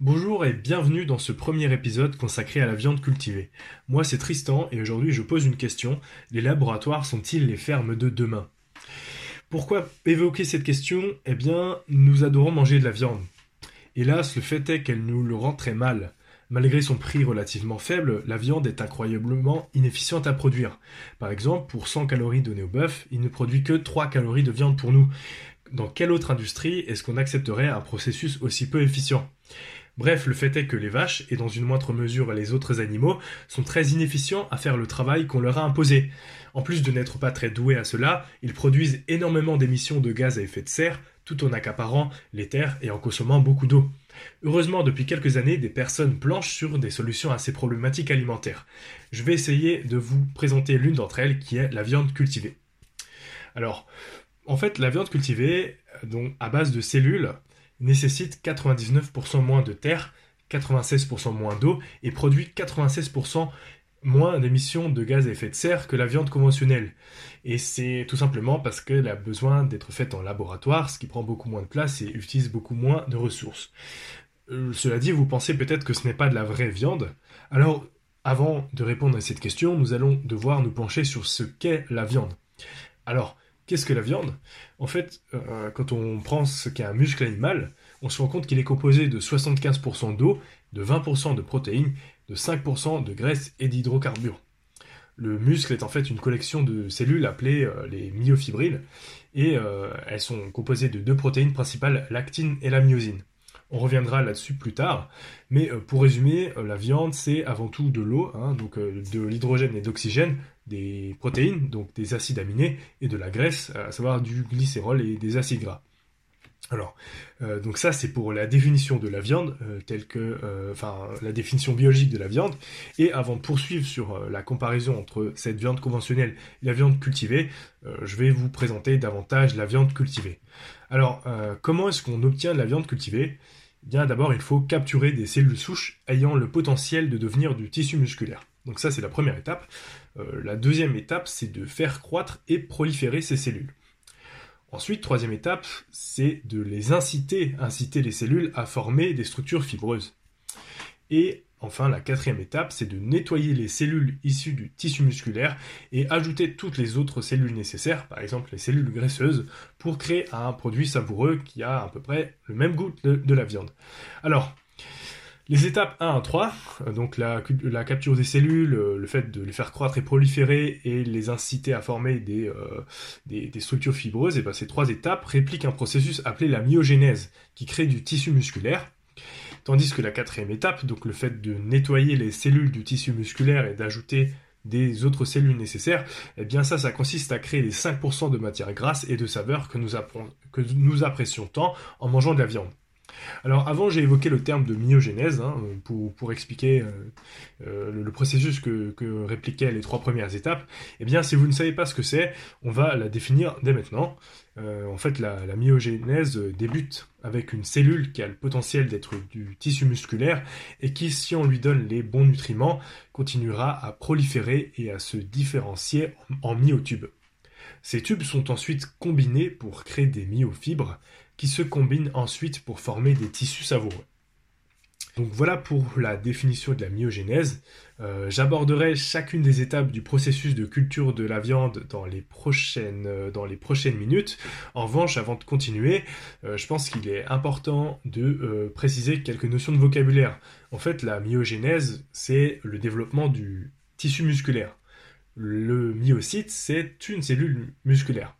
Bonjour et bienvenue dans ce premier épisode consacré à la viande cultivée. Moi c'est Tristan et aujourd'hui je pose une question. Les laboratoires sont-ils les fermes de demain? Pourquoi évoquer cette question? Eh bien, nous adorons manger de la viande. Hélas, le fait est qu'elle nous le rend très mal. Malgré son prix relativement faible, la viande est incroyablement inefficiente à produire. Par exemple, pour 100 calories données au bœuf, il ne produit que 3 calories de viande pour nous. Dans quelle autre industrie est-ce qu'on accepterait un processus aussi peu efficient? Bref, le fait est que les vaches, et dans une moindre mesure les autres animaux, sont très inefficients à faire le travail qu'on leur a imposé. En plus de n'être pas très doués à cela, ils produisent énormément d'émissions de gaz à effet de serre, tout en accaparant les terres et en consommant beaucoup d'eau. Heureusement, depuis quelques années, des personnes planchent sur des solutions à ces problématiques alimentaires. Je vais essayer de vous présenter l'une d'entre elles, qui est la viande cultivée. Alors, en fait, la viande cultivée, donc à base de cellules, nécessite 99% moins de terre, 96% moins d'eau et produit 96% moins d'émissions de gaz à effet de serre que la viande conventionnelle. Et c'est tout simplement parce qu'elle a besoin d'être faite en laboratoire, ce qui prend beaucoup moins de place et utilise beaucoup moins de ressources. Euh, cela dit, vous pensez peut-être que ce n'est pas de la vraie viande. Alors, avant de répondre à cette question, nous allons devoir nous pencher sur ce qu'est la viande. Alors, Qu'est-ce que la viande? En fait, euh, quand on prend ce qu'est un muscle animal, on se rend compte qu'il est composé de 75% d'eau, de 20% de protéines, de 5% de graisse et d'hydrocarbures. Le muscle est en fait une collection de cellules appelées euh, les myofibrilles, et euh, elles sont composées de deux protéines principales, l'actine et la myosine. On reviendra là-dessus plus tard. Mais pour résumer, la viande, c'est avant tout de l'eau, hein, donc de l'hydrogène et d'oxygène, des protéines, donc des acides aminés, et de la graisse, à savoir du glycérol et des acides gras. Alors, donc ça c'est pour la définition de la viande, telle que, enfin, la définition biologique de la viande. Et avant de poursuivre sur la comparaison entre cette viande conventionnelle et la viande cultivée, je vais vous présenter davantage la viande cultivée. Alors, comment est-ce qu'on obtient de la viande cultivée? Bien d'abord, il faut capturer des cellules souches ayant le potentiel de devenir du tissu musculaire. Donc ça, c'est la première étape. Euh, la deuxième étape, c'est de faire croître et proliférer ces cellules. Ensuite, troisième étape, c'est de les inciter, inciter les cellules à former des structures fibreuses. Et Enfin, la quatrième étape, c'est de nettoyer les cellules issues du tissu musculaire et ajouter toutes les autres cellules nécessaires, par exemple les cellules graisseuses, pour créer un produit savoureux qui a à peu près le même goût de, la viande. Alors, les étapes 1 à 3, donc la, capture des cellules, le fait de les faire croître et proliférer et les inciter à former des, euh, structures fibreuses, et ben ces trois étapes répliquent un processus appelé la myogénèse, qui crée du tissu musculaire. Tandis que la quatrième étape, donc le fait de nettoyer les cellules du tissu musculaire et d'ajouter des autres cellules nécessaires, eh bien ça, ça consiste à créer les 5% de matière grasse et de saveur que nous apprécions tant en mangeant de la viande. Alors avant j'ai évoqué le terme de myogénèse hein, pour, expliquer euh, euh, le, processus que, répliquaient les trois premières étapes. Eh bien si vous ne savez pas ce que c'est, on va la définir dès maintenant. Euh, en fait la, la, myogénèse débute avec une cellule qui a le potentiel d'être du tissu musculaire et qui si on lui donne les bons nutriments continuera à proliférer et à se différencier en myotubes. Ces tubes sont ensuite combinés pour créer des myofibres qui se combinent ensuite pour former des tissus savoureux. Donc voilà pour la définition de la myogénèse. Euh, j'aborderai chacune des étapes du processus de culture de la viande dans les prochaines, euh, minutes. En revanche, avant de continuer, euh, je pense qu'il est important de préciser quelques notions de vocabulaire. En fait, la myogénèse, c'est le développement du tissu musculaire. Le myocyte, c'est une cellule musculaire.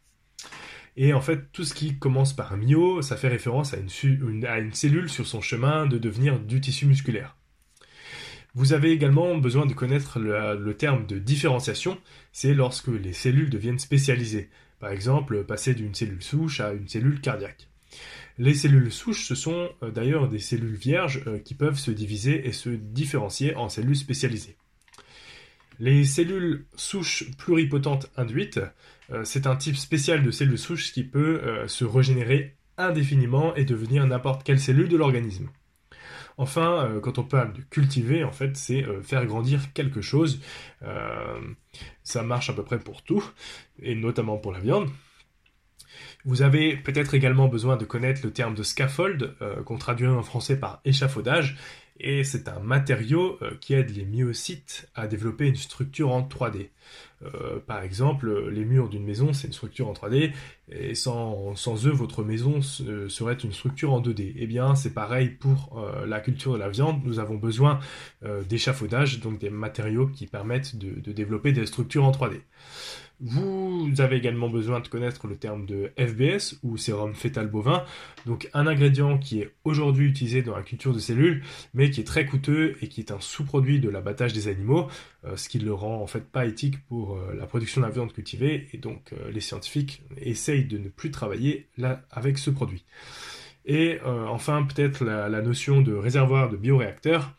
Et en fait, tout ce qui commence par myo, ça fait référence à une, cellule sur son chemin de devenir du tissu musculaire. Vous avez également besoin de connaître le, terme de différenciation, c'est lorsque les cellules deviennent spécialisées. Par exemple, passer d'une cellule souche à une cellule cardiaque. Les cellules souches, ce sont euh, d'ailleurs des cellules vierges euh, qui peuvent se diviser et se différencier en cellules spécialisées. Les cellules souches pluripotentes induites, c'est un type spécial de cellules souches qui peut euh, se régénérer indéfiniment et devenir n'importe quelle cellule de l'organisme. Enfin, euh, quand on parle de cultiver, en fait, c'est faire grandir quelque chose. ça marche à peu près pour tout, et notamment pour la viande. Vous avez peut-être également besoin de connaître le terme de scaffold, qu'on traduit en français par échafaudage, et c'est un matériau qui aide les myocytes à développer une structure en 3D. Euh, par exemple, les murs d'une maison, c'est une structure en 3D, et sans, eux, votre maison serait une structure en 2D. Eh bien, c'est pareil pour euh, la culture de la viande, nous avons besoin euh, d'échafaudage, donc des matériaux qui permettent de développer des structures en 3D. Vous avez également besoin de connaître le terme de FBS ou sérum fœtal bovin, donc un ingrédient qui est aujourd'hui utilisé dans la culture de cellules, mais qui est très coûteux et qui est un sous-produit de l'abattage des animaux, euh, ce qui le rend en fait pas éthique pour euh, la production de la viande cultivée, et donc euh, les scientifiques essayent de ne plus travailler là avec ce produit. Et enfin peut-être la, notion de réservoir de bioréacteur.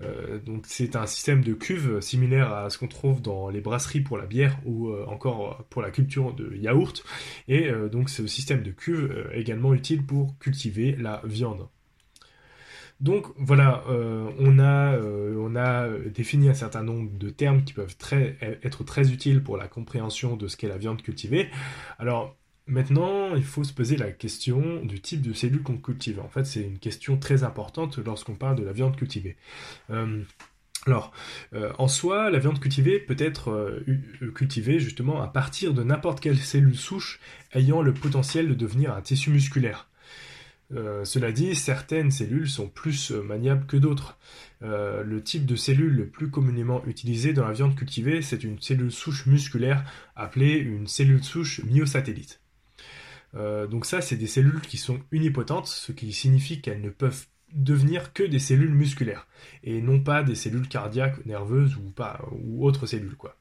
Euh, donc c'est un système de cuve similaire à ce qu'on trouve dans les brasseries pour la bière ou euh, encore pour la culture de yaourt. Et euh, donc ce système de cuve également utile pour cultiver la viande. Donc voilà, on, a, on, a, défini un certain nombre de termes qui peuvent être très utiles pour la compréhension de ce qu'est la viande cultivée. Alors Maintenant, il faut se poser la question du type de cellules qu'on cultive. En fait, c'est une question très importante lorsqu'on parle de la viande cultivée. Euh, alors, euh, en soi, la viande cultivée peut être euh, cultivée justement à partir de n'importe quelle cellule souche ayant le potentiel de devenir un tissu musculaire. cela dit, certaines cellules sont plus maniables que d'autres. le type de cellule le plus communément utilisé dans la viande cultivée, c'est une cellule souche musculaire appelée une cellule souche myosatellite. Euh, donc ça, c'est des cellules qui sont unipotentes, ce qui signifie qu'elles ne peuvent devenir que des cellules musculaires et non pas des cellules cardiaques, nerveuses ou autres cellules quoi.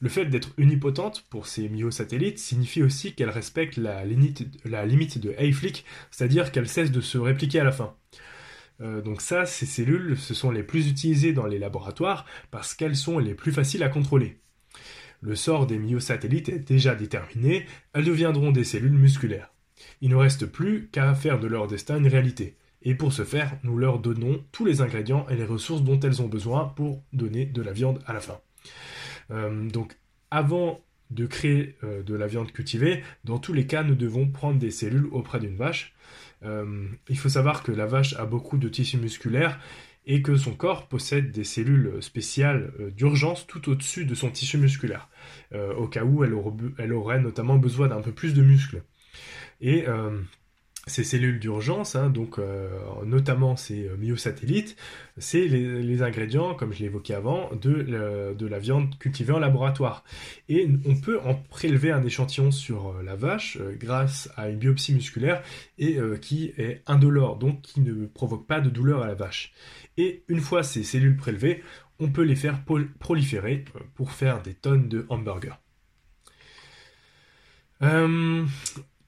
Le fait d'être unipotente pour ces myosatellites signifie aussi qu'elles respectent la limite, la limite de Hayflick, c'est-à-dire qu'elles cessent de se répliquer à la fin. Euh, donc ça, ces cellules, ce sont les plus utilisées dans les laboratoires parce qu'elles sont les plus faciles à contrôler. Le sort des myosatellites est déjà déterminé, elles deviendront des cellules musculaires. Il ne reste plus qu'à faire de leur destin une réalité. Et pour ce faire, nous leur donnons tous les ingrédients et les ressources dont elles ont besoin pour donner de la viande à la fin. Euh, donc avant de créer euh, de la viande cultivée, dans tous les cas, nous devons prendre des cellules auprès d'une vache. Euh, il faut savoir que la vache a beaucoup de tissus musculaires et que son corps possède des cellules spéciales d'urgence tout au-dessus de son tissu musculaire, au cas où elle, aurait notamment besoin d'un peu plus de muscles. Euh, ces cellules d'urgence, hein, donc euh, notamment ces euh, myosatellites, c'est les, ingrédients, comme je l'ai évoqué avant, de, de, la viande cultivée en laboratoire. Et on peut en prélever un échantillon sur euh, la vache grâce à une biopsie musculaire et qui est indolore, donc qui ne provoque pas de douleur à la vache. Et une fois ces cellules prélevées, on peut les faire proliférer pour faire des tonnes de hamburgers.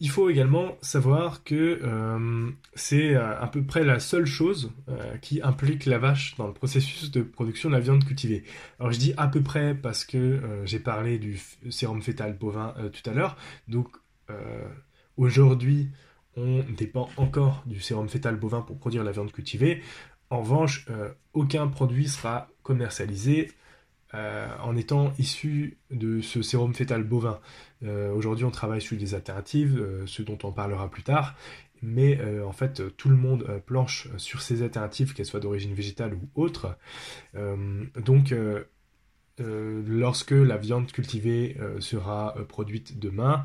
Il faut également savoir que euh, c'est euh, à peu près la seule chose euh, qui implique la vache dans le processus de production de la viande cultivée. Alors je dis à peu près parce que j'ai parlé du sérum fœtal bovin tout à l'heure. Donc aujourd'hui, on dépend encore du sérum fœtal bovin pour produire la viande cultivée. En revanche, aucun produit sera commercialisé euh, en étant issu de ce sérum fœtal bovin. Euh, aujourd'hui, on travaille sur des alternatives, euh, ce dont on parlera plus tard, mais en fait, tout le monde planche sur ces alternatives, qu'elles soient d'origine végétale ou autre. donc, lorsque la viande cultivée sera produite demain,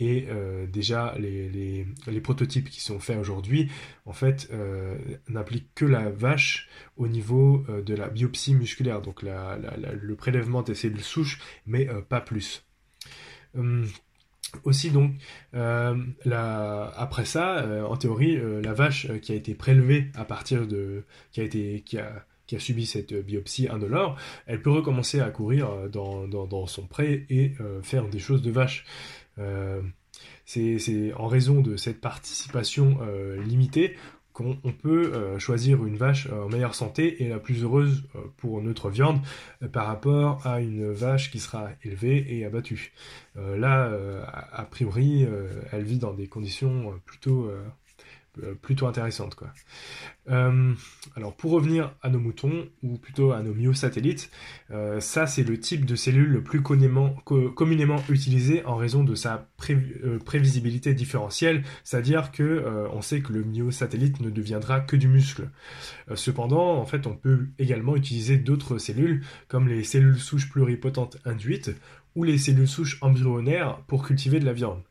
et euh, déjà, les, prototypes qui sont faits aujourd'hui, en fait, euh, n'appliquent que la vache au niveau euh, de la biopsie musculaire, donc le prélèvement des cellules souches, mais pas plus. Hum, aussi donc, après ça, en théorie, la vache qui a été prélevée à partir de, qui a été, qui a, qui a subi cette biopsie indolore, elle peut recommencer à courir dans, dans son pré et faire des choses de vache. Euh, c'est en raison de cette participation euh, limitée qu'on peut euh, choisir une vache en meilleure santé et la plus heureuse pour notre viande par rapport à une vache qui sera élevée et abattue. là, a priori, elle vit dans des conditions plutôt plutôt intéressante. Quoi. alors pour revenir à nos moutons, ou plutôt à nos myosatellites, ça c'est le type de cellule le plus communément, utilisé en raison de sa prévisibilité différentielle, c'est-à-dire que on sait que le myosatellite ne deviendra que du muscle. cependant, en fait, on peut également utiliser d'autres cellules, comme les cellules souches pluripotentes induites, ou les cellules souches embryonnaires pour cultiver de la viande.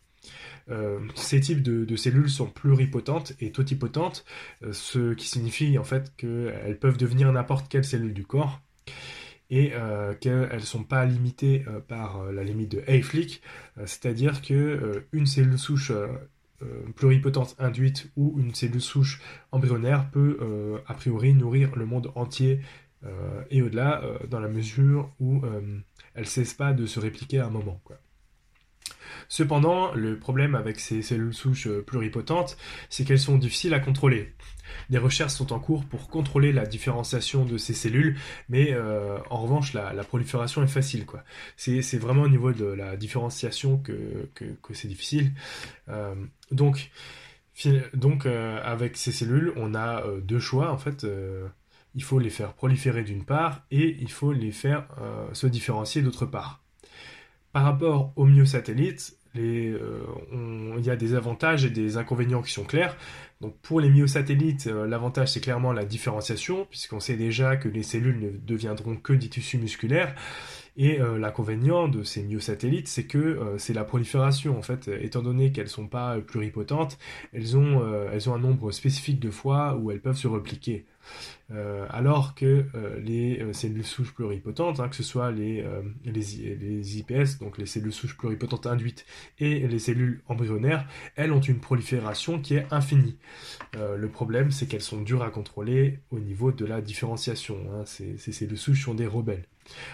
Euh, ces types de, cellules sont pluripotentes et totipotentes, euh, ce qui signifie en fait qu'elles peuvent devenir n'importe quelle cellule du corps et euh, qu'elles ne sont pas limitées par la limite de Hayflick, c'est-à-dire qu'une cellule souche pluripotente induite ou une cellule souche embryonnaire peut a priori nourrir le monde entier et au-delà dans la mesure où elle cesse pas de se répliquer à un moment. Cependant, le problème avec ces cellules souches euh, pluripotentes, c'est qu'elles sont difficiles à contrôler. Des recherches sont en cours pour contrôler la différenciation de ces cellules, mais euh, en revanche, la, prolifération est facile. C'est, vraiment au niveau de la différenciation que, c'est difficile. Euh, donc, avec ces cellules, on a deux choix en fait il faut les faire proliférer d'une part et il faut les faire se différencier d'autre part. Par rapport aux myosatellites, euh, il y a des avantages et des inconvénients qui sont clairs. Donc pour les myosatellites, euh, l'avantage c'est clairement la différenciation, puisqu'on sait déjà que les cellules ne deviendront que des tissus musculaires. Et euh, l'inconvénient de ces myosatellites, c'est que c'est la prolifération. En fait, étant donné qu'elles ne sont pas pluripotentes, elles ont un nombre spécifique de fois où elles peuvent se repliquer. Alors que les cellules souches pluripotentes, hein, que ce soit les, les, IPS, donc les cellules souches pluripotentes induites, et les cellules embryonnaires, elles ont une prolifération qui est infinie. le problème, c'est qu'elles sont dures à contrôler au niveau de la différenciation. Hein. Ces, ces cellules souches sont des rebelles.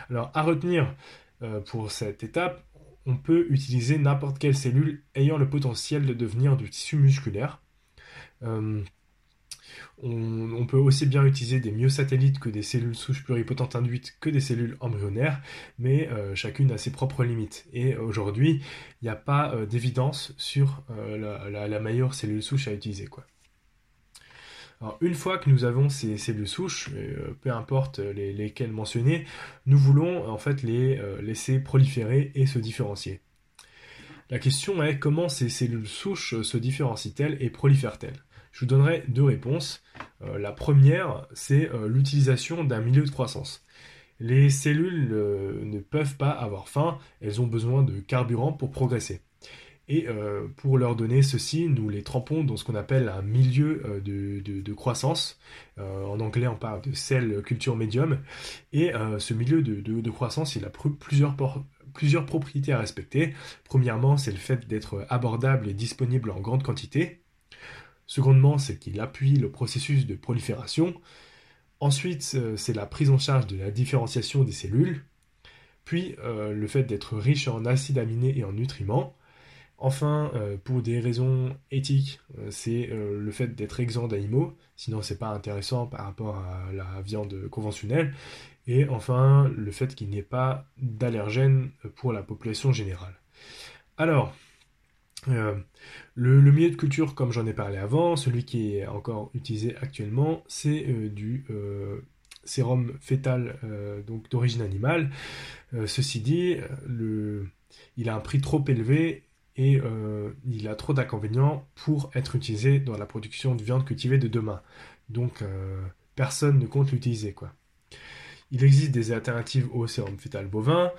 Alors, à retenir euh, pour cette étape, on peut utiliser n'importe quelle cellule ayant le potentiel de devenir du tissu musculaire. Euh, on, peut aussi bien utiliser des myosatellites que des cellules souches pluripotentes induites que des cellules embryonnaires, mais euh, chacune a ses propres limites. Et aujourd'hui, il n'y a pas d'évidence sur la, la, meilleure cellule souche à utiliser. Une fois que nous avons ces cellules souches, euh, peu importe lesquelles mentionner, nous voulons en fait les euh, laisser proliférer et se différencier. La question est comment ces cellules souches se différencient-elles et prolifèrent-elles? Je vous donnerai deux réponses. Euh, la première, c'est l'utilisation d'un milieu de croissance. Les cellules ne peuvent pas avoir faim, elles ont besoin de carburant pour progresser. Et euh, pour leur donner ceci, nous les trempons dans ce qu'on appelle un milieu euh, de, croissance. Euh, en anglais, on parle de cell culture medium. Et ce milieu de, croissance, il a plusieurs propriétés à respecter. Premièrement, c'est le fait d'être abordable et disponible en grande quantité. Secondement, c'est qu'il appuie le processus de prolifération. Ensuite, c'est la prise en charge de la différenciation des cellules. Puis, le fait d'être riche en acides aminés et en nutriments. Enfin, euh, pour des raisons éthiques, euh, c'est euh, le fait d'être exempt d'animaux, sinon c'est pas intéressant par rapport à la viande conventionnelle. Et enfin, le fait qu'il n'y ait pas d'allergènes pour la population générale. Alors, le, le, milieu de culture, comme j'en ai parlé avant, celui qui est encore utilisé actuellement, c'est du sérum fœtal donc d'origine animale. ceci dit, il a un prix trop élevé et euh, il a trop d'inconvénients pour être utilisé dans la production de viande cultivée de demain. Donc euh, personne ne compte l'utiliser quoi. Il existe des alternatives au sérum fœtal bovin,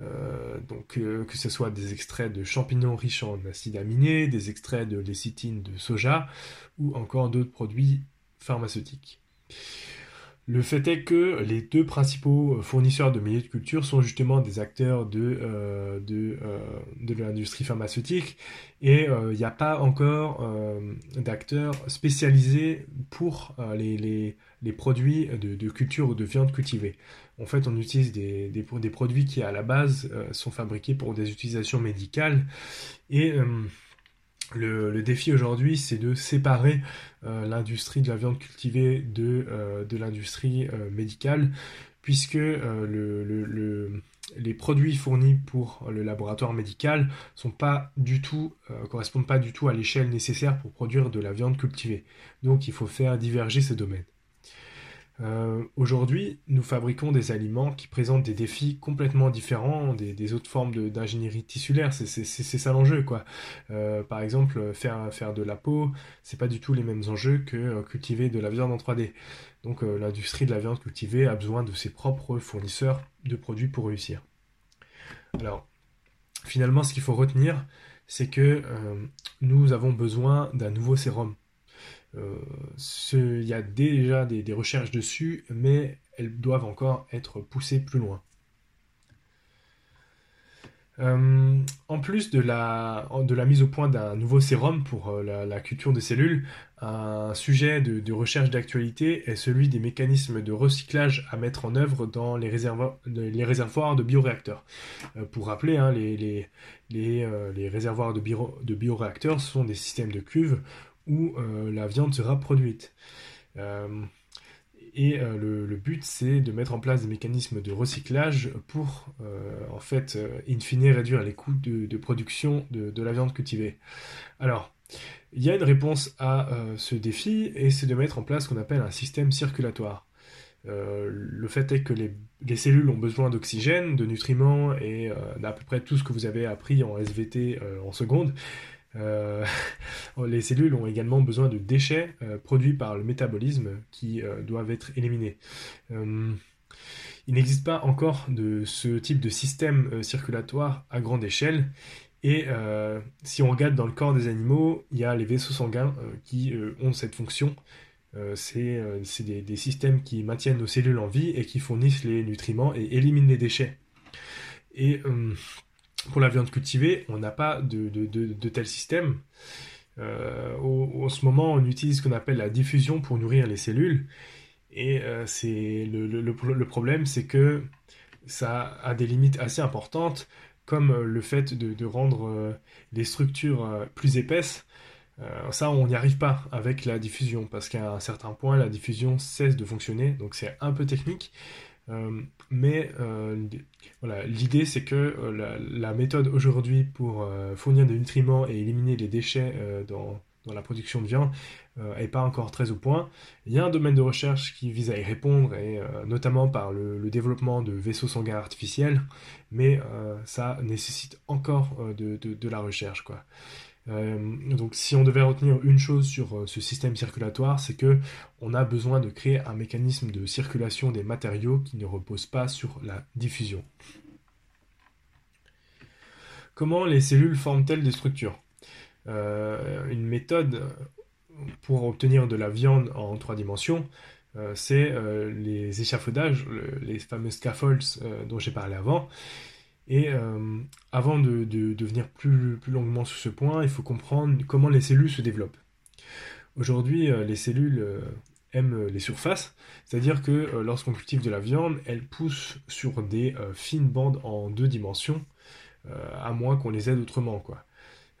euh, donc que ce soit des extraits de champignons riches en acides aminés, des extraits de lécithine de soja ou encore d'autres produits pharmaceutiques. Le fait est que les deux principaux fournisseurs de milieux de culture sont justement des acteurs de, euh, euh, de, l'industrie pharmaceutique et il euh, n'y a pas encore d'acteurs spécialisés pour les, produits de, culture ou de viande cultivée. En fait, on utilise des, des, des produits qui à la base sont fabriqués pour des utilisations médicales et le, défi aujourd'hui, c'est de séparer euh, l'industrie de la viande cultivée de, euh, l'industrie euh, médicale. puisque le, les produits fournis pour le laboratoire médical tout, correspondent pas du tout à l'échelle nécessaire pour produire de la viande cultivée. Donc il faut faire diverger ces domaines. Euh, aujourd'hui, nous fabriquons des aliments qui présentent des défis complètement différents des, autres formes d'ingénierie tissulaire. C'est ça l'enjeu, quoi. Euh, par exemple, faire, faire de la peau, c'est pas du tout les mêmes enjeux que euh, cultiver de la viande en 3D. Donc, l'industrie de la viande cultivée a besoin de ses propres fournisseurs de produits pour réussir. Alors, finalement, ce qu'il faut retenir, c'est que nous avons besoin d'un nouveau sérum. Euh, il y a déjà des, recherches dessus, mais elles doivent encore être poussées plus loin. Euh, en plus de la, mise au point d'un nouveau sérum pour euh, la, culture de cellules, un sujet de, recherche d'actualité est celui des mécanismes de recyclage à mettre en œuvre dans les, réservoirs, de bioréacteurs. pour rappeler, hein, les, réservoirs de, bio, de bioréacteurs sont des systèmes de cuves où euh, la viande sera produite. Euh, et euh, le, but, c'est de mettre en place des mécanismes de recyclage pour, en fait, in fine, réduire les coûts de, production de, la viande cultivée. Alors, il y a une réponse à ce défi, et c'est de mettre en place ce qu'on appelle un système circulatoire. le fait est que les, les cellules ont besoin d'oxygène, de nutriments et d'à peu près tout ce que vous avez appris en SVT en seconde. Euh, les cellules ont également besoin de déchets euh, produits par le métabolisme qui euh, doivent être éliminés. il n'existe pas encore de ce type de système circulatoire à grande échelle. Et si on regarde dans le corps des animaux, il y a les vaisseaux sanguins qui ont cette fonction. c'est des, des, systèmes qui maintiennent nos cellules en vie et qui fournissent les nutriments et éliminent les déchets. Et pour la viande cultivée, on n'a pas de, de, tel système. Euh, en ce moment, on utilise ce qu'on appelle la diffusion pour nourrir les cellules. Et euh, le, le, problème, c'est que ça a des limites assez importantes, comme le fait de, rendre euh, les structures plus épaisses. ça, on n'y arrive pas avec la diffusion, parce qu'à un certain point, la diffusion cesse de fonctionner, donc c'est un peu technique. Euh, mais euh, l'idée c'est que euh, la, méthode aujourd'hui pour fournir des nutriments et éliminer les déchets dans, dans, la production de viande n'est pas encore très au point. Il y a un domaine de recherche qui vise à y répondre, et notamment par le, développement de vaisseaux sanguins artificiels, mais ça nécessite encore de, de, de, la recherche. Quoi. Euh, donc si on devait retenir une chose sur euh, ce système circulatoire, c'est que on a besoin de créer un mécanisme de circulation des matériaux qui ne repose pas sur la diffusion. Comment les cellules forment-elles des structures? Euh, Une méthode pour obtenir de la viande en trois dimensions, c'est les échafaudages, les fameux scaffolds dont j'ai parlé avant. Et euh, avant de, de, venir plus, longuement sur ce point, il faut comprendre comment les cellules se développent. Aujourd'hui, euh, les cellules euh, aiment les surfaces, c'est-à-dire que lorsqu'on cultive de la viande, elle pousse sur des fines bandes en deux dimensions, à moins qu'on les aide autrement. Quoi.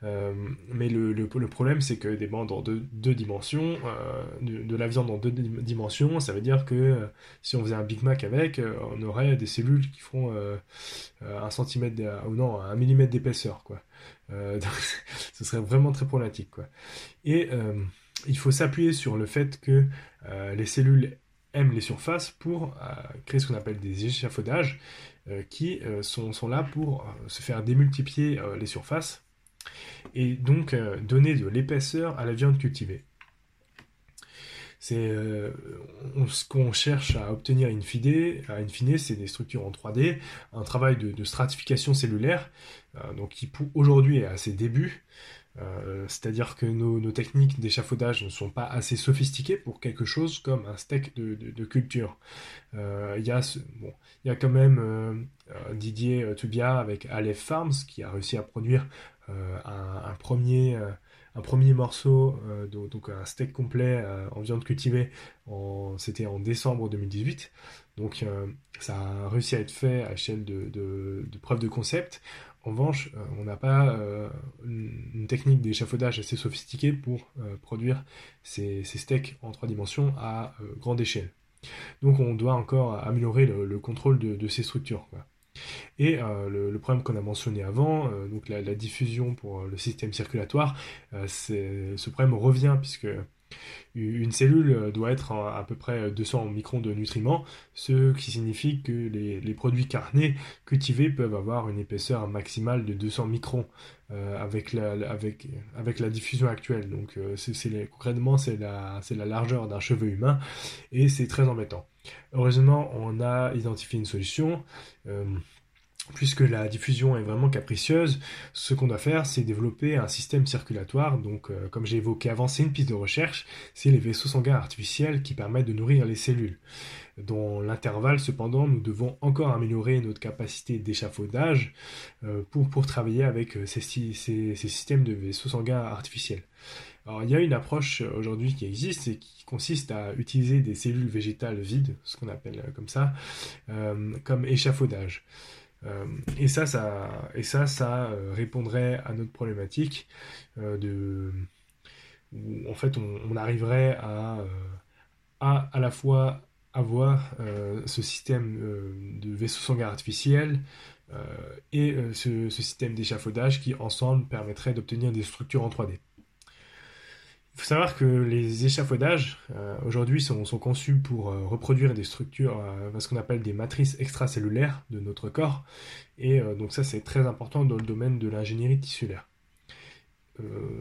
Euh, mais le, problème, c'est que des bandes en deux, dimensions, euh, de, la viande en deux dimensions, ça veut dire que euh, si on faisait un Big Mac avec, on aurait des cellules qui font un centimètre ou non un millimètre d'épaisseur, quoi. donc, ce serait vraiment très problématique, quoi. Et il faut s'appuyer sur le fait que les cellules aiment les surfaces pour créer ce qu'on appelle des échafaudages, qui sont, là pour se faire démultiplier les surfaces et donc euh, donner de l'épaisseur à la viande cultivée. C'est euh, ce qu'on cherche à obtenir in fine, à fine c'est des structures en 3D, un travail de, stratification cellulaire, euh, donc qui aujourd'hui est à ses débuts. C'est-à-dire que nos, techniques d'échafaudage ne sont pas assez sophistiquées pour quelque chose comme un steak de, culture. Il y, a bon, y a quand même Didier Tubia avec Aleph Farms qui a réussi à produire euh, un, premier, euh, un premier morceau, euh, donc, un steak complet en viande cultivée, c'était en décembre 2018. Donc ça a réussi à être fait à échelle de, de, preuve de concept. En revanche, on n'a pas une, technique d'échafaudage assez sophistiquée pour produire ces, ces, steaks en trois dimensions à grande échelle. Donc on doit encore améliorer le, contrôle de, ces structures. Et le, problème qu'on a mentionné avant, donc la, diffusion pour le système circulatoire, ce problème revient puisque une cellule doit être à peu près 200 microns de nutriments, ce qui signifie que les, produits carnés cultivés peuvent avoir une épaisseur maximale de 200 microns. euh, avec, la, avec, avec la diffusion actuelle. Donc euh, concrètement, c'est la, c'est la largeur d'un cheveu humain et c'est très embêtant. Heureusement, on a identifié une solution. Puisque la diffusion est vraiment capricieuse, ce qu'on doit faire, c'est développer un système circulatoire. Donc, euh, comme j'ai évoqué avant, c'est une piste de recherche, c'est les vaisseaux sanguins artificiels qui permettent de nourrir les cellules. Dans l'intervalle, cependant, nous devons encore améliorer notre capacité d'échafaudage euh, pour, travailler avec euh, ces, ces, systèmes de vaisseaux sanguins artificiels. Alors, il y a une approche aujourd'hui qui existe et qui consiste à utiliser des cellules végétales vides, ce qu'on appelle comme ça, comme échafaudage. Euh, et ça, ça, euh, répondrait à notre problématique euh, où en fait on, arriverait à, à à la fois avoir ce système de vaisseau sanguin artificiel et ce système d'échafaudage qui ensemble permettrait d'obtenir des structures en 3D. Il faut savoir que les échafaudages euh, aujourd'hui sont, conçus pour euh, reproduire des structures, euh, ce qu'on appelle des matrices extracellulaires de notre corps. Et donc ça c'est très important dans le domaine de l'ingénierie tissulaire.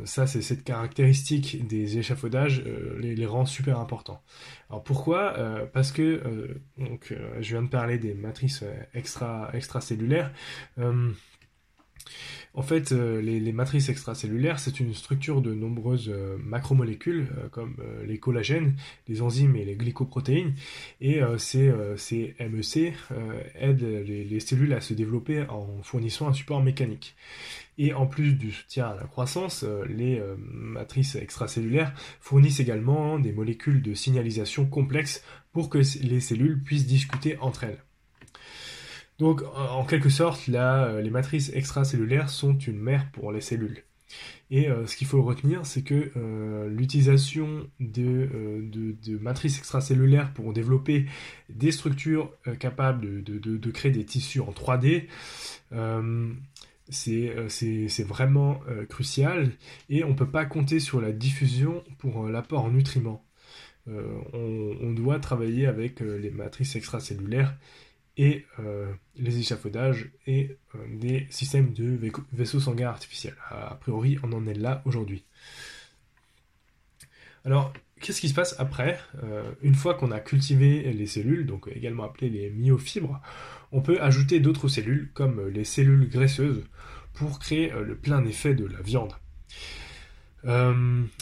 ça c'est cette caractéristique des échafaudages les, les, rend super importants. Alors pourquoi? Parce que donc, je viens de parler des matrices extra, extracellulaires. En fait, euh, les, matrices extracellulaires, c'est une structure de nombreuses euh, macromolécules, euh, comme les collagènes, les enzymes et les glycoprotéines. Et ces, MEC aident les, cellules à se développer en fournissant un support mécanique. Et en plus du soutien à la croissance, les matrices extracellulaires fournissent également des molécules de signalisation complexes pour que les cellules puissent discuter entre elles. Donc, en quelque sorte, euh, les matrices extracellulaires sont une mère pour les cellules. Et euh, ce qu'il faut retenir, c'est que euh, l'utilisation de, matrices extracellulaires pour développer des structures capables de, créer des tissus en 3D, c'est vraiment crucial et on ne peut pas compter sur la diffusion pour l'apport en nutriments. on, doit travailler avec les matrices extracellulaires et euh, les échafaudages et euh, des systèmes de vaisseaux sanguins artificiels. A priori, on en est là aujourd'hui. Alors, qu'est-ce qui se passe après? Euh, Une fois qu'on a cultivé les cellules, donc également appelées les myofibres, on peut ajouter d'autres cellules, comme les cellules graisseuses, pour créer le plein effet de la viande.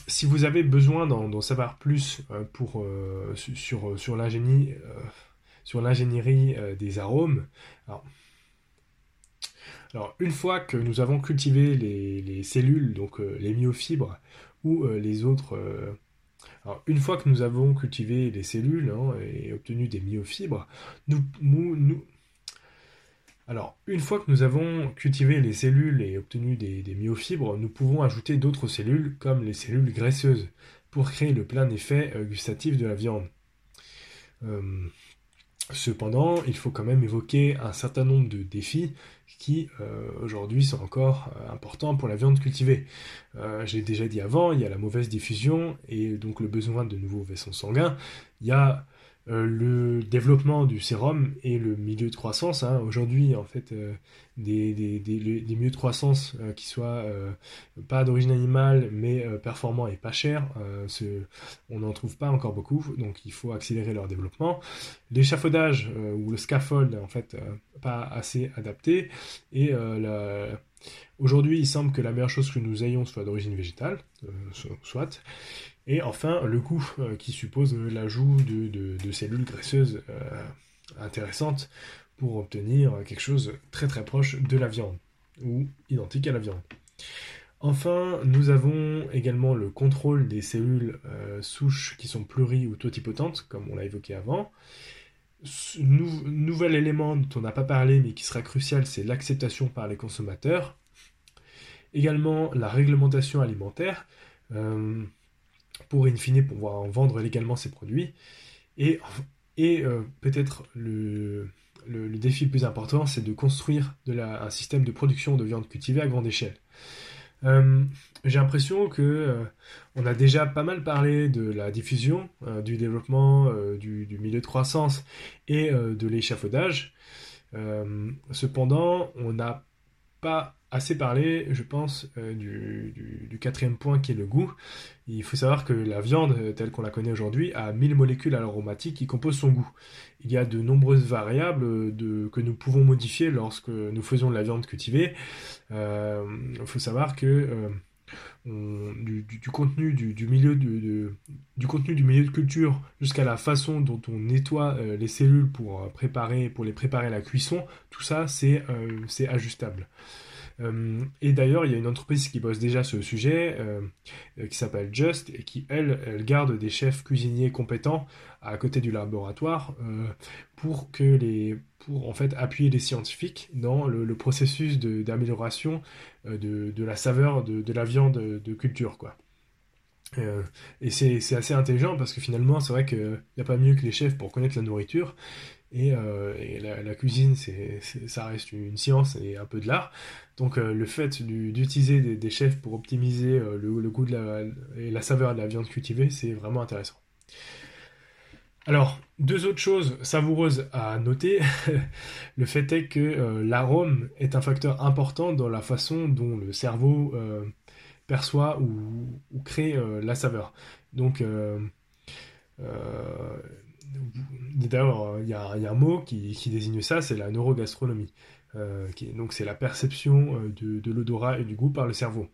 si vous avez besoin d'en savoir plus pour, sur, sur l'ingénierie sur l'ingénierie euh, des arômes. Alors, une fois que nous avons cultivé les, cellules, donc euh, les myofibres, ou euh, les autres... alors, une fois que nous avons cultivé les cellules hein, et obtenu des myofibres, nous, nous, alors, une fois que nous avons cultivé les cellules et obtenu des, myofibres, nous pouvons ajouter d'autres cellules, comme les cellules graisseuses, pour créer le plein effet gustatif de la viande. Cependant, il faut quand même évoquer un certain nombre de défis qui euh, aujourd'hui sont encore euh, importants pour la viande cultivée. Euh, j'ai déjà dit avant, il y a la mauvaise diffusion et donc le besoin de nouveaux vaisseaux sanguins. Il y a euh, le développement du sérum et le milieu de croissance. Hein. Aujourd'hui, en fait, euh, des, milieux de croissance euh, qui soient pas d'origine animale, mais performants et pas chers, on n'en trouve pas encore beaucoup, donc il faut accélérer leur développement. L'échafaudage ou le scaffold, en fait, pas assez adapté. Et aujourd'hui, il semble que la meilleure chose que nous ayons soit d'origine végétale, soit. Et enfin, le coût euh, qui suppose l'ajout de, cellules graisseuses euh, intéressantes pour obtenir quelque chose très très proche de la viande ou identique à la viande. Enfin, nous avons également le contrôle des cellules euh, souches qui sont pluri- ou totipotentes, comme on l'a évoqué avant. nouvel élément dont on n'a pas parlé mais qui sera crucial, c'est l'acceptation par les consommateurs. Également la réglementation alimentaire pour in fine pouvoir vendre légalement ces produits. Et, Et peut-être le, défi le plus important, c'est de construire un système de production de viande cultivée à grande échelle. J'ai l'impression que on a déjà pas mal parlé de la diffusion, du développement, du, milieu de croissance et de l'échafaudage. cependant, on n'a pas assez parlé, je pense, euh, du, quatrième point qui est le goût. Il faut savoir que la viande, euh, telle qu'on la connaît aujourd'hui, a 1000 molécules aromatiques qui composent son goût. Il y a de nombreuses variables euh, que nous pouvons modifier lorsque nous faisons de la viande cultivée. Il faut savoir que du, contenu du, milieu de, culture jusqu'à la façon dont on nettoie les cellules pour préparer pour les préparer à la cuisson, tout ça c'est ajustable. Euh, et d'ailleurs, il y a une entreprise qui bosse déjà sur le sujet, euh, qui s'appelle Just, et qui, elle, garde des chefs cuisiniers compétents à côté du laboratoire euh, pour que les pour en fait appuyer les scientifiques dans le, processus d'amélioration de, la saveur de, de, la viande de culture quoi. et c'est assez intelligent parce que finalement c'est vrai qu'il n'y a pas mieux que les chefs pour connaître la nourriture et, la, cuisine ça reste une science et un peu de l'art donc euh, le fait d'utiliser des, chefs pour optimiser euh, le, goût de la, et la saveur de la viande cultivée, c'est vraiment intéressant. Alors, deux autres choses savoureuses à noter. le fait est que euh, l'arôme est un facteur important dans la façon dont le cerveau perçoit ou, crée la saveur. Donc, d'ailleurs, il y, a un mot qui, désigne ça, c'est la neurogastronomie. Euh, donc c'est la perception euh, de, l'odorat et du goût par le cerveau.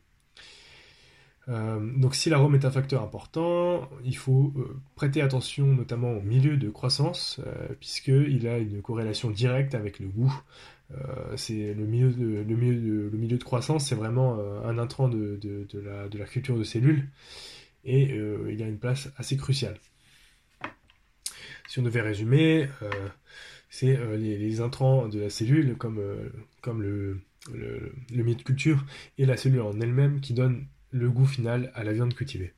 Euh, donc si l'arôme est un facteur important, il faut prêter attention notamment au milieu de croissance, puisqu'il a une corrélation directe avec le goût. c'est le milieu de, croissance, c'est vraiment un intrant de, la, culture de cellules, et il a une place assez cruciale. Si on devait résumer, c'est euh, les, intrants de la cellule, comme, euh, comme le, le, de culture, et la cellule en elle-même qui donne le goût final à la viande cultivée.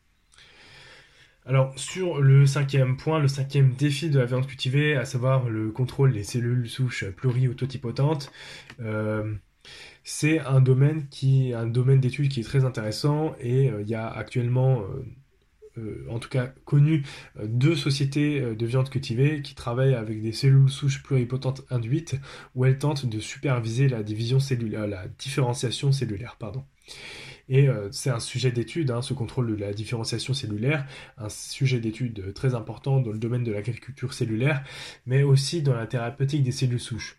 Alors sur le cinquième point, le cinquième défi de la viande cultivée, à savoir le contrôle des cellules souches pluri ou totipotentes, euh, c'est un domaine qui un domaine d'étude qui est très intéressant et il y a actuellement euh, en tout cas connu, euh, deux sociétés euh, de viande cultivée qui travaillent avec des cellules souches pluripotentes induites où elles tentent de superviser la différenciation cellulaire. Et c'est un sujet d'étude, hein, ce contrôle de la différenciation cellulaire, un sujet d'étude très important dans le domaine de l'agriculture cellulaire, mais aussi dans la thérapeutique des cellules souches.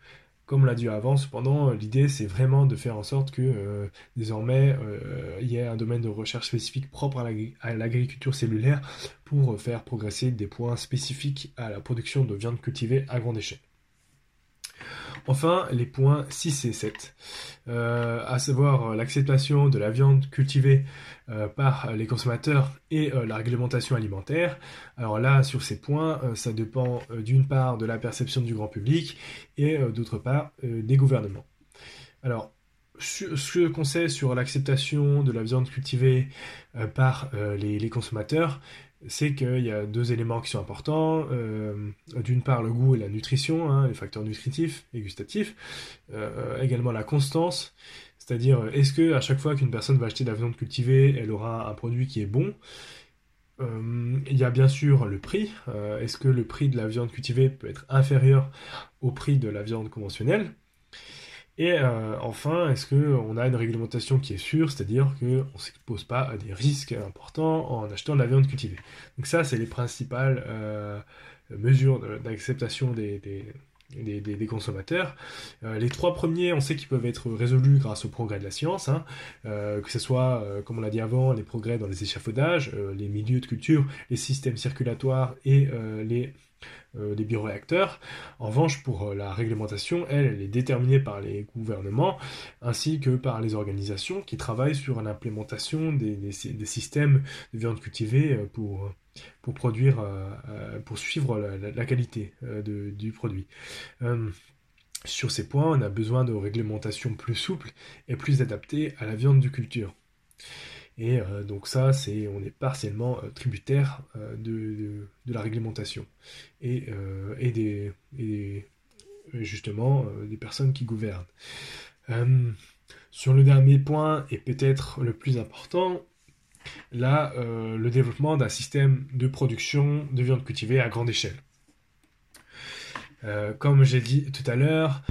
Comme l'a dit avant, cependant, l'idée c'est vraiment de faire en sorte que euh, désormais euh, il y ait un domaine de recherche spécifique propre à l'agriculture cellulaire pour faire progresser des points spécifiques à la production de viande cultivée à grande échelle. Enfin, les points 6 et 7, euh, à savoir l'acceptation de la viande cultivée euh, par les consommateurs et euh, la réglementation alimentaire. Alors là, sur ces points, ça dépend d'une part de la perception du grand public et d'autre part des gouvernements. Alors, ce qu'on sait sur l'acceptation de la viande cultivée par les, consommateurs, c'est qu'il y a deux éléments qui sont importants. Euh, d'une part, le goût et la nutrition, hein, les facteurs nutritifs et gustatifs. Euh, également la constance, c'est-à-dire est-ce que à chaque fois qu'une personne va acheter de la viande cultivée, elle aura un produit qui est bon? Euh, il y a bien sûr le prix. est-ce que le prix de la viande cultivée peut être inférieur au prix de la viande conventionnelle? Et euh, enfin, est-ce qu'on a une réglementation qui est sûre, c'est-à-dire qu'on ne s'expose pas à des risques importants en achetant de la viande cultivée Donc ça, c'est les principales euh, mesures d'acceptation des, consommateurs. Euh, les trois premiers, on sait qu'ils peuvent être résolus grâce au progrès de la science, hein. que ce soit, comme on l'a dit avant, les progrès dans les échafaudages, les milieux de culture, les systèmes circulatoires et les euh, des bioréacteurs. En revanche, pour euh, la réglementation, elle, elle est déterminée par les gouvernements ainsi que par les organisations qui travaillent sur l'implémentation des, systèmes de viande cultivée euh, pour, pour produire, pour suivre la, qualité du produit. sur ces points, on a besoin de réglementations plus souples et plus adaptées à la viande de culture. Et donc ça, c'est on est partiellement tributaire de, la réglementation et, des, justement des personnes qui gouvernent. sur le dernier point, et peut-être le plus important, là, le développement d'un système de production de viande cultivée à grande échelle. Euh, comme j'ai dit tout à l'heure,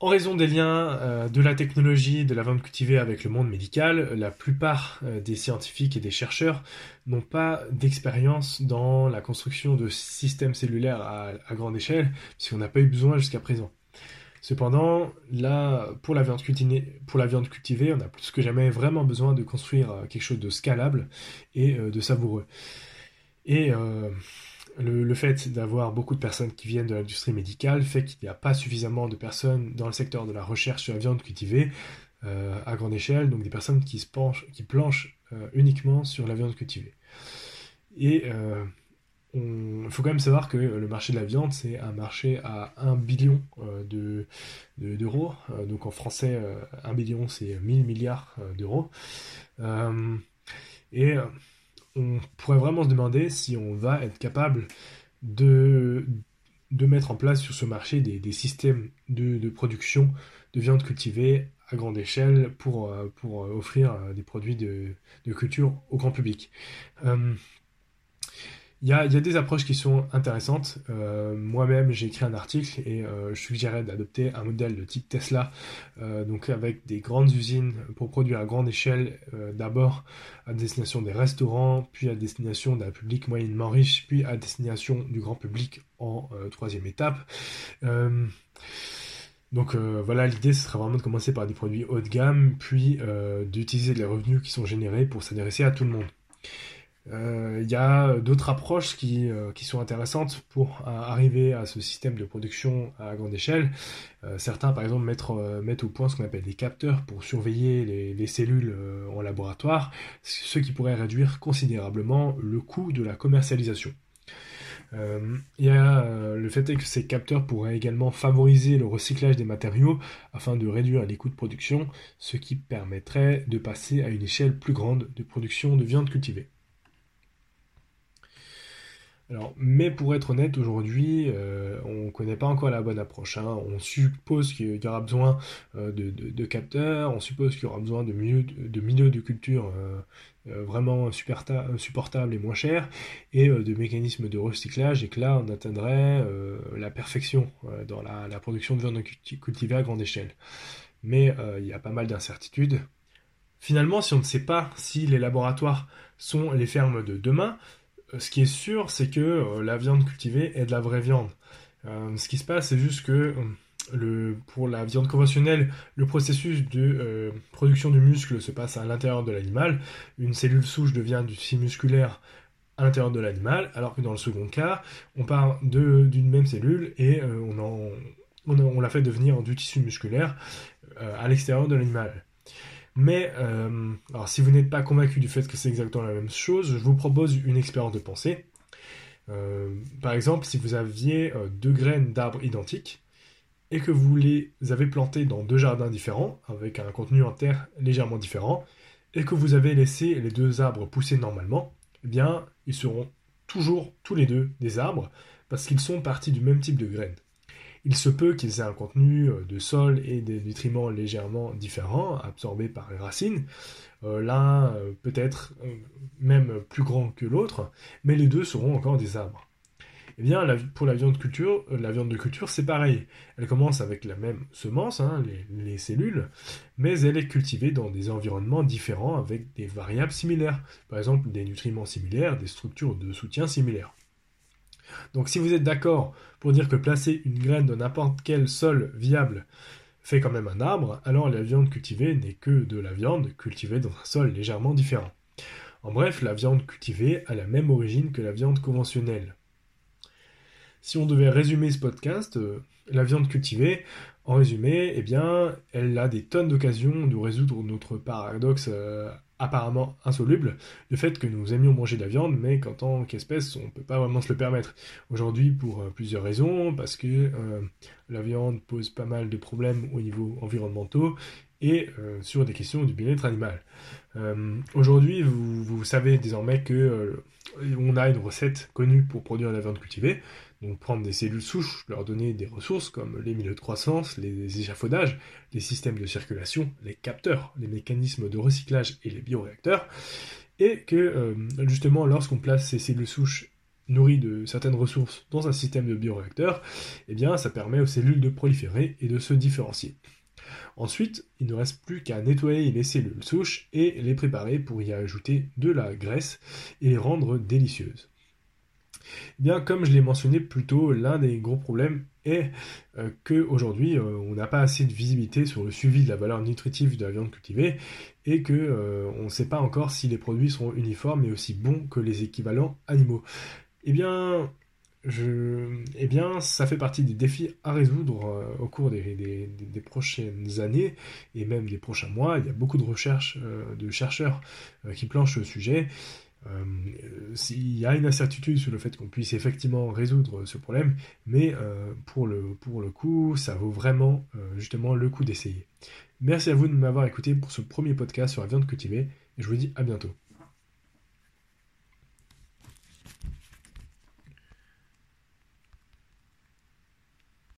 en raison des liens euh, de la technologie de la vente cultivée avec le monde médical, la plupart euh, des scientifiques et des chercheurs n'ont pas d'expérience dans la construction de systèmes cellulaires à, grande échelle, puisqu'on n'a pas eu besoin jusqu'à présent. Cependant, là, pour la, viande cultivée, viande on a plus que jamais vraiment besoin de construire quelque chose de scalable et de savoureux. Et le, fait d'avoir beaucoup de personnes qui viennent de l'industrie médicale fait qu'il n'y a pas suffisamment de personnes dans le secteur de la recherche sur la viande cultivée euh, à grande échelle, donc des personnes qui, se penchent, qui planchent euh, uniquement sur la viande cultivée. Et euh, il faut quand même savoir que le marché de la viande, c'est un marché à 1 billion d'euros. donc en français, 1 billion, c'est 1000 milliards d'euros. et on pourrait vraiment se demander si on va être capable de, mettre en place sur ce marché des, systèmes de, production de viande cultivée à grande échelle pour, euh, pour offrir euh, des produits de, culture au grand public. Euh, il y a, des approches qui sont intéressantes. Euh, moi-même, j'ai écrit un article et euh, je suggérais d'adopter un modèle de type Tesla, euh, donc avec des grandes usines pour produire à grande échelle, d'abord à destination des restaurants, puis à destination d'un public moyennement riche, puis à destination du grand public en troisième étape. Donc voilà, l'idée ce serait vraiment de commencer par des produits haut de gamme, puis d'utiliser les revenus qui sont générés pour s'adresser à tout le monde. Euh, il y a d'autres approches qui, euh, sont intéressantes pour arriver à ce système de production à grande échelle. Euh, certains, par exemple, mettent, au point ce qu'on appelle des capteurs pour surveiller les, les cellules en laboratoire, ce qui pourrait réduire considérablement le coût de la commercialisation. Y a le fait que ces capteurs pourraient également favoriser le recyclage des matériaux afin de réduire les coûts de production, ce qui permettrait de passer à une échelle plus grande de production de viande cultivée. Alors, mais pour être honnête, aujourd'hui, euh, on ne connaît pas encore la bonne approche. Hein. On suppose qu'il y aura besoin euh, de, capteurs, on suppose qu'il y aura besoin de milieux de, culture euh, vraiment supportables et moins chers, et de mécanismes de recyclage, et que là, on atteindrait la perfection dans la, production de viande cultivée à grande échelle. Mais il y a pas mal d'incertitudes. Finalement, si on ne sait pas si les laboratoires sont les fermes de demain, ce qui est sûr, c'est que euh, la viande cultivée est de la vraie viande. Euh, ce qui se passe, c'est juste que pour la viande conventionnelle, le processus de production du muscle se passe à l'intérieur de l'animal. Une cellule souche devient du tissu musculaire à l'intérieur de l'animal, alors que dans le second cas, on part d'une même cellule et on, la fait devenir du tissu musculaire à l'extérieur de l'animal. Mais euh, si vous n'êtes pas convaincu du fait que c'est exactement la même chose, je vous propose une expérience de pensée. Euh, par exemple, si vous aviez euh, deux graines d'arbres identiques et que vous les avez plantées dans deux jardins différents, avec un contenu en terre légèrement différent, et que vous avez laissé les deux arbres pousser normalement, eh bien, ils seront toujours tous les deux des arbres parce qu'ils sont partis du même type de graines il se peut qu'ils aient un contenu euh, de sol et des nutriments légèrement différents, absorbés par les racines. Euh, l'un euh, peut-être même plus grand que l'autre, mais les deux seront encore des arbres. Eh bien, pour la viande, culture, la viande de culture, c'est pareil. Elle commence avec la même semence, hein, les, cellules, mais elle est cultivée dans des environnements différents avec des variables similaires. Par exemple, des nutriments similaires, des structures de soutien similaires. Donc si vous êtes d'accord pour dire que placer une graine dans n'importe quel sol viable fait quand même un arbre, alors la viande cultivée n'est que de la viande cultivée dans un sol légèrement différent. En bref, la viande cultivée a la même origine que la viande conventionnelle. Si on devait résumer ce podcast, euh, la viande cultivée, en résumé, eh bien, elle a des tonnes d'occasions de résoudre notre paradoxe euh, apparemment insoluble, le fait que nous aimions manger de la viande, mais qu'en tant qu'espèce, on ne peut pas vraiment se le permettre. Aujourd'hui, pour euh, plusieurs raisons, parce que euh, la viande pose pas mal de problèmes au niveau environnementaux et euh, sur des questions du bien-être animal. Aujourd'hui, vous, vous, savez désormais que on a une recette connue pour produire la viande cultivée. Donc prendre des cellules souches, leur donner des ressources comme les milieux de croissance, les échafaudages, les systèmes de circulation, les capteurs, les mécanismes de recyclage et les bioréacteurs. Et que euh, justement lorsqu'on place ces cellules souches nourries de certaines ressources dans un système de bioréacteur, eh bien ça permet aux cellules de proliférer et de se différencier. Ensuite, il ne reste plus qu'à nettoyer les cellules souches et les préparer pour y ajouter de la graisse et les rendre délicieuses. Eh bien, comme je l'ai mentionné plus tôt, l'un des gros problèmes est euh, qu'aujourd'hui, euh, on n'a pas assez de visibilité sur le suivi de la valeur nutritive de la viande cultivée et qu'on euh, ne sait pas encore si les produits seront uniformes et aussi bons que les équivalents animaux. Eh bien, je, eh bien, ça fait partie des défis à résoudre au cours des, prochaines années et même des prochains mois. Il y a beaucoup de recherches de chercheurs qui planchent le sujet euh, il y a une incertitude sur le fait qu'on puisse effectivement résoudre ce problème, mais euh, pour, le, pour le coup, ça vaut vraiment euh, justement le coup d'essayer. Merci à vous de m'avoir écouté pour ce premier podcast sur la viande cultivée, et je vous dis à bientôt.